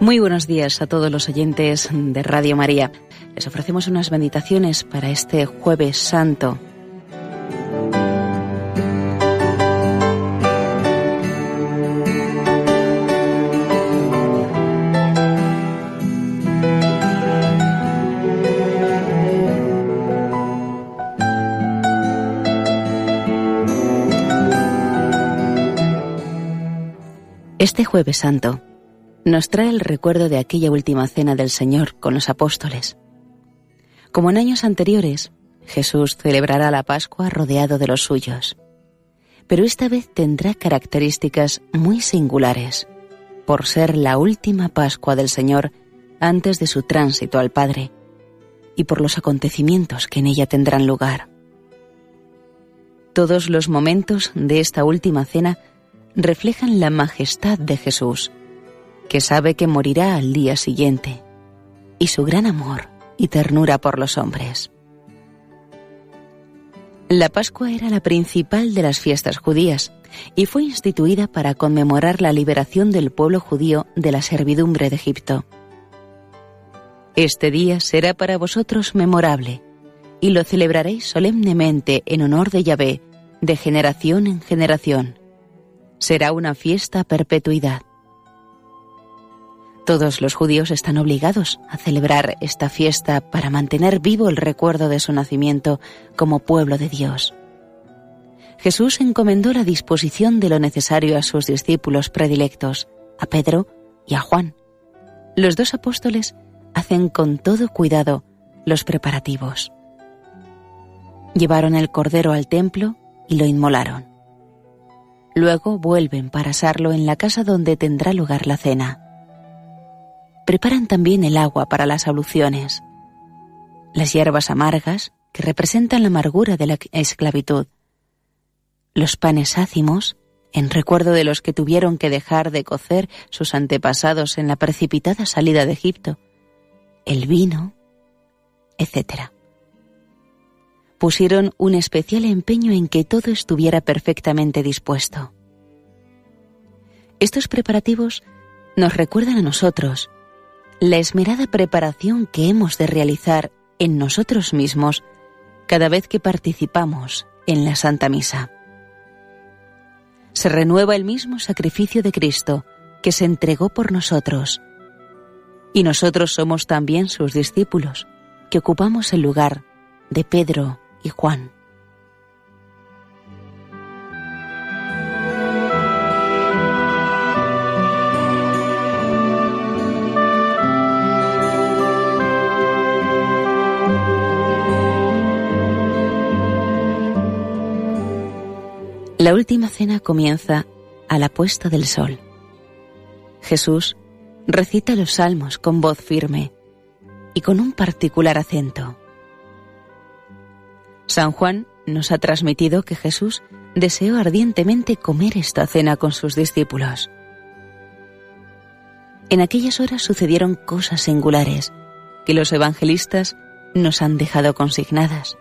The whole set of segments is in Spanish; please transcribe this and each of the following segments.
Muy buenos días a todos los oyentes de Radio María. Les ofrecemos unas bendiciones para este jueves santo. Este jueves santo nos trae el recuerdo de aquella última cena del Señor con los apóstoles. Como en años anteriores, Jesús celebrará la Pascua rodeado de los suyos, pero esta vez tendrá características muy singulares, por ser la última Pascua del Señor antes de su tránsito al Padre, y por los acontecimientos que en ella tendrán lugar. Todos los momentos de esta última cena reflejan la majestad de Jesús, que sabe que morirá al día siguiente, y su gran amor y ternura por los hombres. La Pascua era la principal de las fiestas judías y fue instituida para conmemorar la liberación del pueblo judío de la servidumbre de Egipto. Este día será para vosotros memorable y lo celebraréis solemnemente en honor de Yahvé, de generación en generación. Será una fiesta perpetuidad. Todos los judíos están obligados a celebrar esta fiesta para mantener vivo el recuerdo de su nacimiento como pueblo de Dios. Jesús encomendó la disposición de lo necesario a sus discípulos predilectos, a Pedro y a Juan. Los dos apóstoles hacen con todo cuidado los preparativos. Llevaron el cordero al templo y lo inmolaron. Luego vuelven para asarlo en la casa donde tendrá lugar la cena preparan también el agua para las abluciones, las hierbas amargas que representan la amargura de la esclavitud, los panes ácimos, en recuerdo de los que tuvieron que dejar de cocer sus antepasados en la precipitada salida de Egipto, el vino, etc. Pusieron un especial empeño en que todo estuviera perfectamente dispuesto. Estos preparativos nos recuerdan a nosotros la esmerada preparación que hemos de realizar en nosotros mismos cada vez que participamos en la Santa Misa. Se renueva el mismo sacrificio de Cristo que se entregó por nosotros, y nosotros somos también sus discípulos, que ocupamos el lugar de Pedro y Juan. La última cena comienza a la puesta del sol. Jesús recita los salmos con voz firme y con un particular acento. San Juan nos ha transmitido que Jesús deseó ardientemente comer esta cena con sus discípulos. En aquellas horas sucedieron cosas singulares que los evangelistas nos han dejado consignadas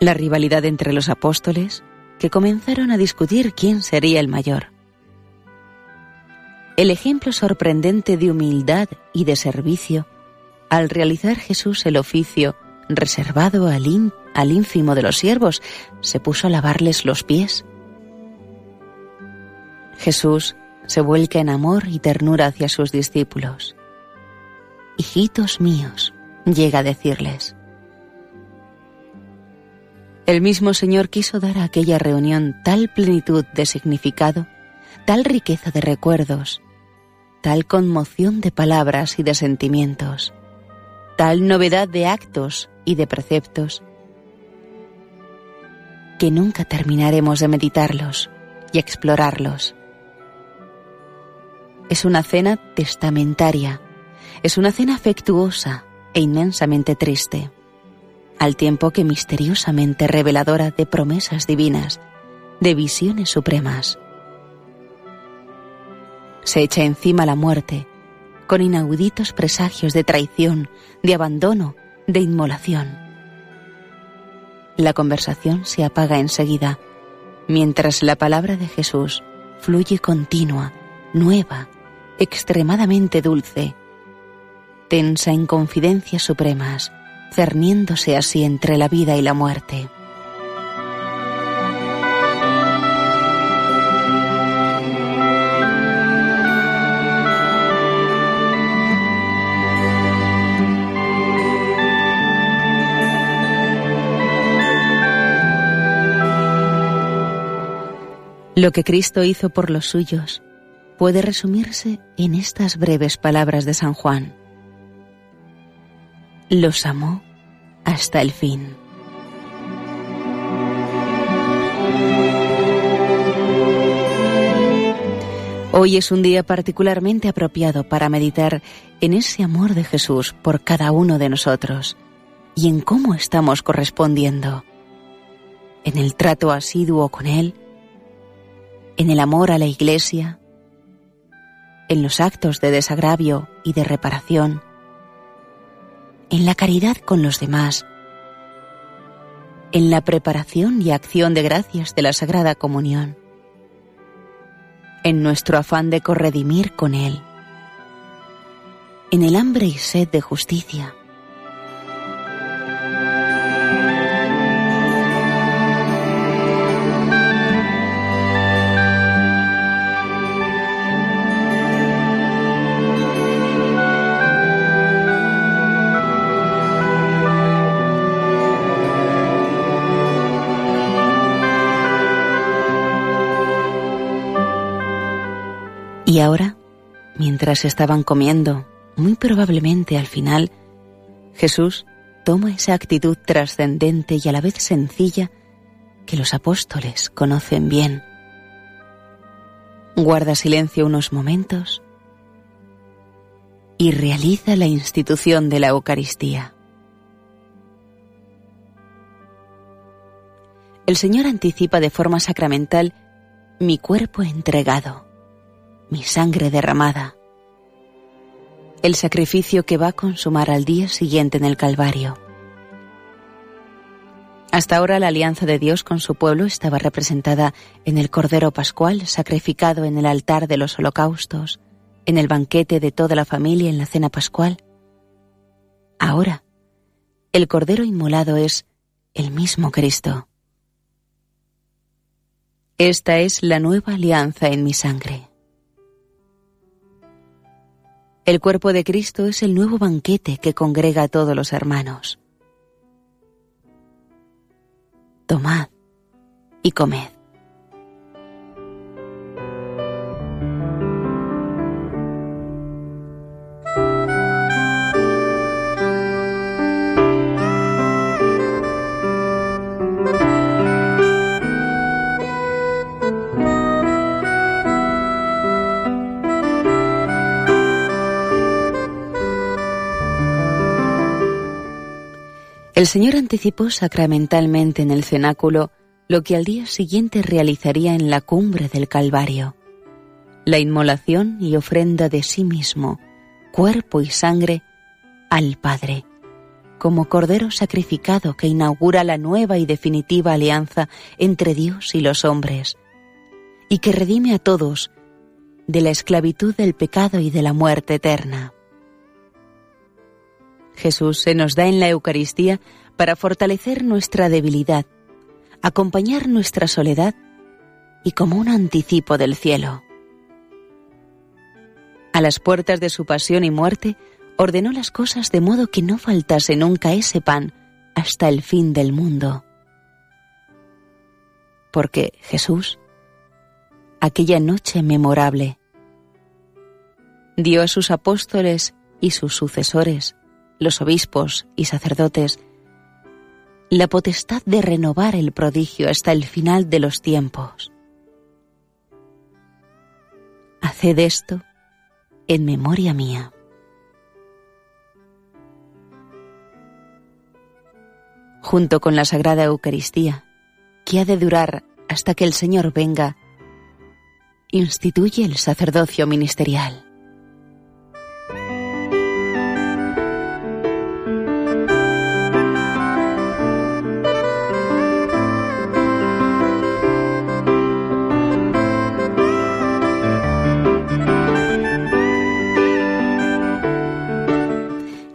la rivalidad entre los apóstoles, que comenzaron a discutir quién sería el mayor. El ejemplo sorprendente de humildad y de servicio al realizar Jesús el oficio reservado al, al ínfimo de los siervos, se puso a lavarles los pies. Jesús se vuelca en amor y ternura hacia sus discípulos. Hijitos míos, llega a decirles, el mismo Señor quiso dar a aquella reunión tal plenitud de significado, tal riqueza de recuerdos, tal conmoción de palabras y de sentimientos, tal novedad de actos y de preceptos, que nunca terminaremos de meditarlos y explorarlos. Es una cena testamentaria, es una cena afectuosa e inmensamente triste al tiempo que misteriosamente reveladora de promesas divinas, de visiones supremas. Se echa encima la muerte, con inauditos presagios de traición, de abandono, de inmolación. La conversación se apaga enseguida, mientras la palabra de Jesús fluye continua, nueva, extremadamente dulce, tensa en confidencias supremas, cerniéndose así entre la vida y la muerte. Lo que Cristo hizo por los suyos puede resumirse en estas breves palabras de San Juan. Los amó hasta el fin. Hoy es un día particularmente apropiado para meditar en ese amor de Jesús por cada uno de nosotros y en cómo estamos correspondiendo. En el trato asiduo con Él, en el amor a la Iglesia, en los actos de desagravio y de reparación, en la caridad con los demás, en la preparación y acción de gracias de la Sagrada Comunión, en nuestro afán de corredimir con Él, en el hambre y sed de justicia, Y ahora, mientras estaban comiendo, muy probablemente al final, Jesús toma esa actitud trascendente y a la vez sencilla que los apóstoles conocen bien. Guarda silencio unos momentos y realiza la institución de la Eucaristía. El Señor anticipa de forma sacramental mi cuerpo entregado mi sangre derramada, el sacrificio que va a consumar al día siguiente en el Calvario. Hasta ahora la alianza de Dios con su pueblo estaba representada en el Cordero Pascual sacrificado en el altar de los holocaustos, en el banquete de toda la familia en la cena pascual. Ahora, el Cordero inmolado es el mismo Cristo. Esta es la nueva alianza en mi sangre. El cuerpo de Cristo es el nuevo banquete que congrega a todos los hermanos. Tomad y comed. El Señor anticipó sacramentalmente en el cenáculo lo que al día siguiente realizaría en la cumbre del Calvario, la inmolación y ofrenda de sí mismo, cuerpo y sangre, al Padre, como Cordero sacrificado que inaugura la nueva y definitiva alianza entre Dios y los hombres, y que redime a todos de la esclavitud del pecado y de la muerte eterna. Jesús se nos da en la Eucaristía para fortalecer nuestra debilidad, acompañar nuestra soledad y como un anticipo del cielo. A las puertas de su pasión y muerte, ordenó las cosas de modo que no faltase nunca ese pan hasta el fin del mundo. Porque Jesús, aquella noche memorable, dio a sus apóstoles y sus sucesores los obispos y sacerdotes, la potestad de renovar el prodigio hasta el final de los tiempos. Haced esto en memoria mía. Junto con la Sagrada Eucaristía, que ha de durar hasta que el Señor venga, instituye el sacerdocio ministerial.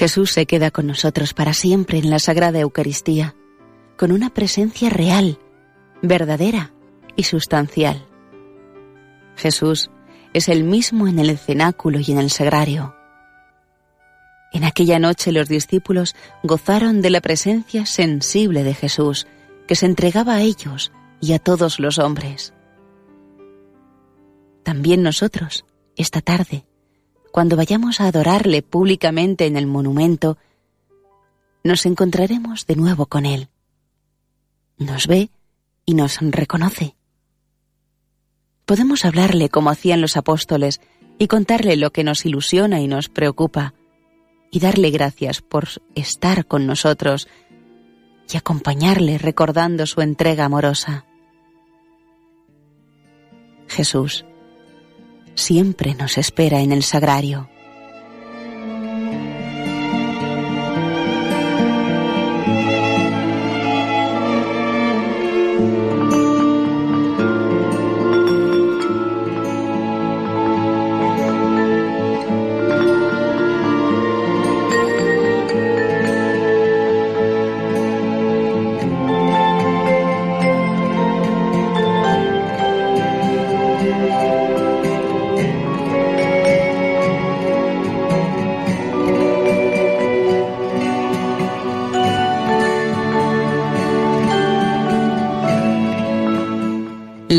Jesús se queda con nosotros para siempre en la Sagrada Eucaristía, con una presencia real, verdadera y sustancial. Jesús es el mismo en el cenáculo y en el sagrario. En aquella noche los discípulos gozaron de la presencia sensible de Jesús, que se entregaba a ellos y a todos los hombres. También nosotros, esta tarde, cuando vayamos a adorarle públicamente en el monumento, nos encontraremos de nuevo con Él. Nos ve y nos reconoce. Podemos hablarle como hacían los apóstoles y contarle lo que nos ilusiona y nos preocupa, y darle gracias por estar con nosotros y acompañarle recordando su entrega amorosa. Jesús siempre nos espera en el sagrario.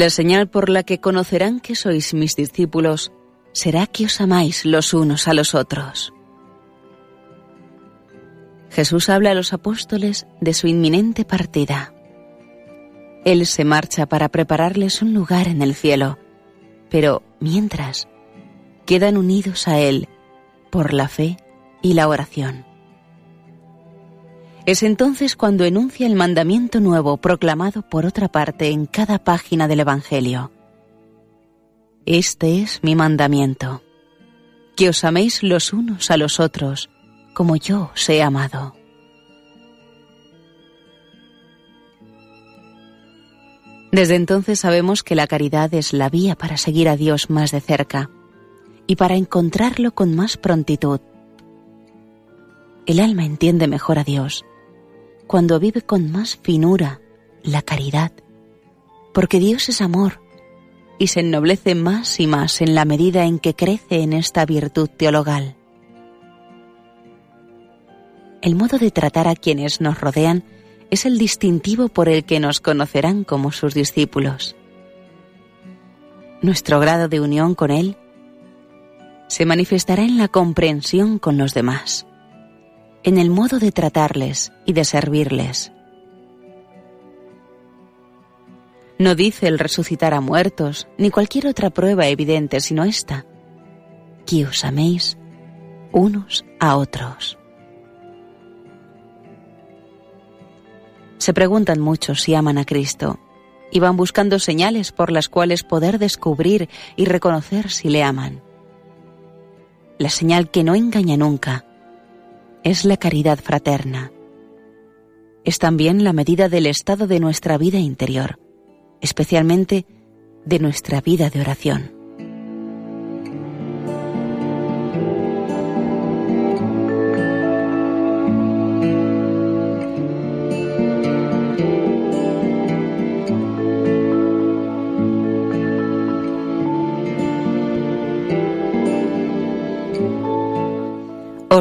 La señal por la que conocerán que sois mis discípulos será que os amáis los unos a los otros. Jesús habla a los apóstoles de su inminente partida. Él se marcha para prepararles un lugar en el cielo, pero mientras quedan unidos a Él por la fe y la oración. Es entonces cuando enuncia el mandamiento nuevo proclamado por otra parte en cada página del Evangelio. Este es mi mandamiento, que os améis los unos a los otros, como yo os he amado. Desde entonces sabemos que la caridad es la vía para seguir a Dios más de cerca y para encontrarlo con más prontitud. El alma entiende mejor a Dios cuando vive con más finura la caridad, porque Dios es amor y se ennoblece más y más en la medida en que crece en esta virtud teologal. El modo de tratar a quienes nos rodean es el distintivo por el que nos conocerán como sus discípulos. Nuestro grado de unión con Él se manifestará en la comprensión con los demás en el modo de tratarles y de servirles. No dice el resucitar a muertos, ni cualquier otra prueba evidente, sino esta, que os améis unos a otros. Se preguntan muchos si aman a Cristo y van buscando señales por las cuales poder descubrir y reconocer si le aman. La señal que no engaña nunca es la caridad fraterna. Es también la medida del estado de nuestra vida interior, especialmente de nuestra vida de oración.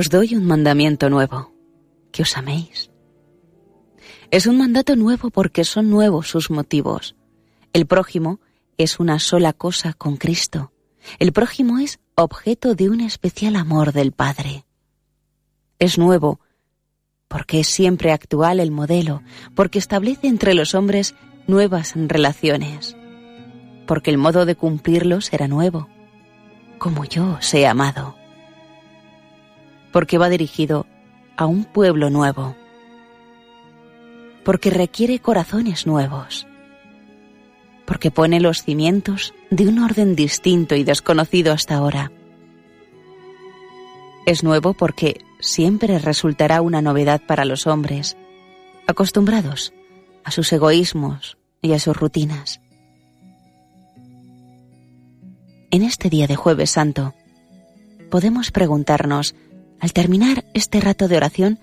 Os doy un mandamiento nuevo, que os améis. Es un mandato nuevo porque son nuevos sus motivos. El prójimo es una sola cosa con Cristo. El prójimo es objeto de un especial amor del Padre. Es nuevo porque es siempre actual el modelo, porque establece entre los hombres nuevas relaciones, porque el modo de cumplirlo será nuevo, como yo os he amado porque va dirigido a un pueblo nuevo, porque requiere corazones nuevos, porque pone los cimientos de un orden distinto y desconocido hasta ahora. Es nuevo porque siempre resultará una novedad para los hombres, acostumbrados a sus egoísmos y a sus rutinas. En este día de jueves santo, podemos preguntarnos al terminar este rato de oración,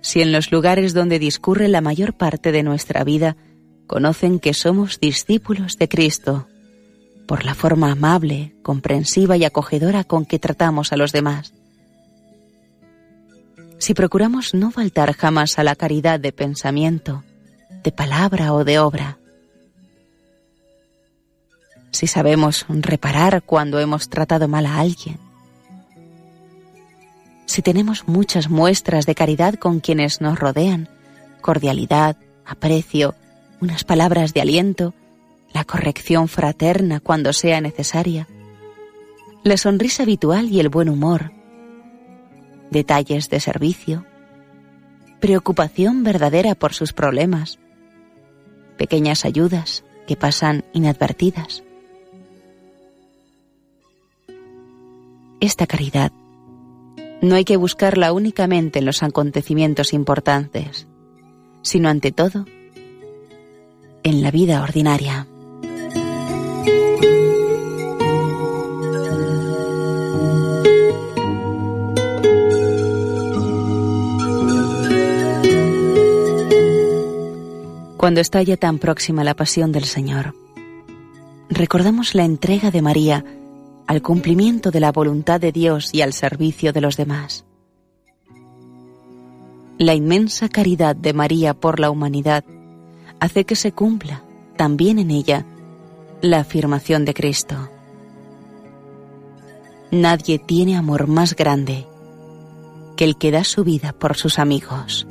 si en los lugares donde discurre la mayor parte de nuestra vida conocen que somos discípulos de Cristo, por la forma amable, comprensiva y acogedora con que tratamos a los demás. Si procuramos no faltar jamás a la caridad de pensamiento, de palabra o de obra. Si sabemos reparar cuando hemos tratado mal a alguien. Si tenemos muchas muestras de caridad con quienes nos rodean, cordialidad, aprecio, unas palabras de aliento, la corrección fraterna cuando sea necesaria, la sonrisa habitual y el buen humor, detalles de servicio, preocupación verdadera por sus problemas, pequeñas ayudas que pasan inadvertidas. Esta caridad no hay que buscarla únicamente en los acontecimientos importantes, sino ante todo en la vida ordinaria. Cuando está ya tan próxima la pasión del Señor, recordamos la entrega de María al cumplimiento de la voluntad de Dios y al servicio de los demás. La inmensa caridad de María por la humanidad hace que se cumpla también en ella la afirmación de Cristo. Nadie tiene amor más grande que el que da su vida por sus amigos.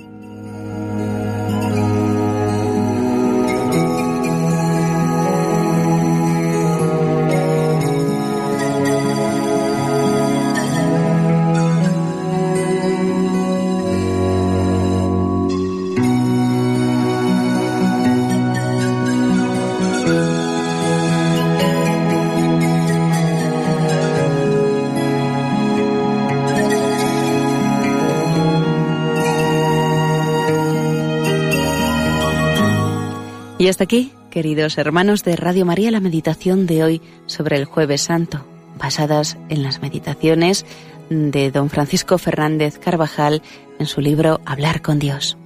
Y hasta aquí, queridos hermanos de Radio María, la meditación de hoy sobre el jueves santo, basadas en las meditaciones de don Francisco Fernández Carvajal en su libro Hablar con Dios.